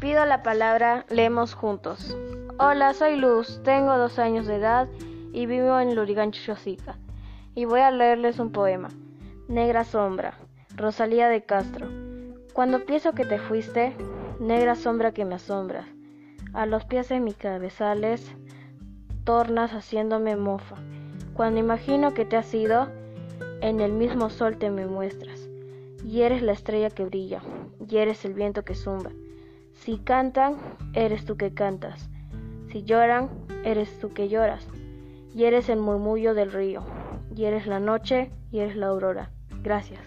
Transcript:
la palabra, leemos juntos. Hola, soy Luz, tengo dos años de edad y vivo en Lurigancho, Chosica. Y voy a leerles un poema. Negra sombra, Rosalía de Castro. Cuando pienso que te fuiste, negra sombra que me asombras, a los pies de mis cabezales, tornas haciéndome mofa. Cuando imagino que te has ido, en el mismo sol te me muestras, y eres la estrella que brilla, y eres el viento que zumba. Si cantan, eres tú que cantas. Si lloran, eres tú que lloras. Y eres el murmullo del río. Y eres la noche y eres la aurora. Gracias.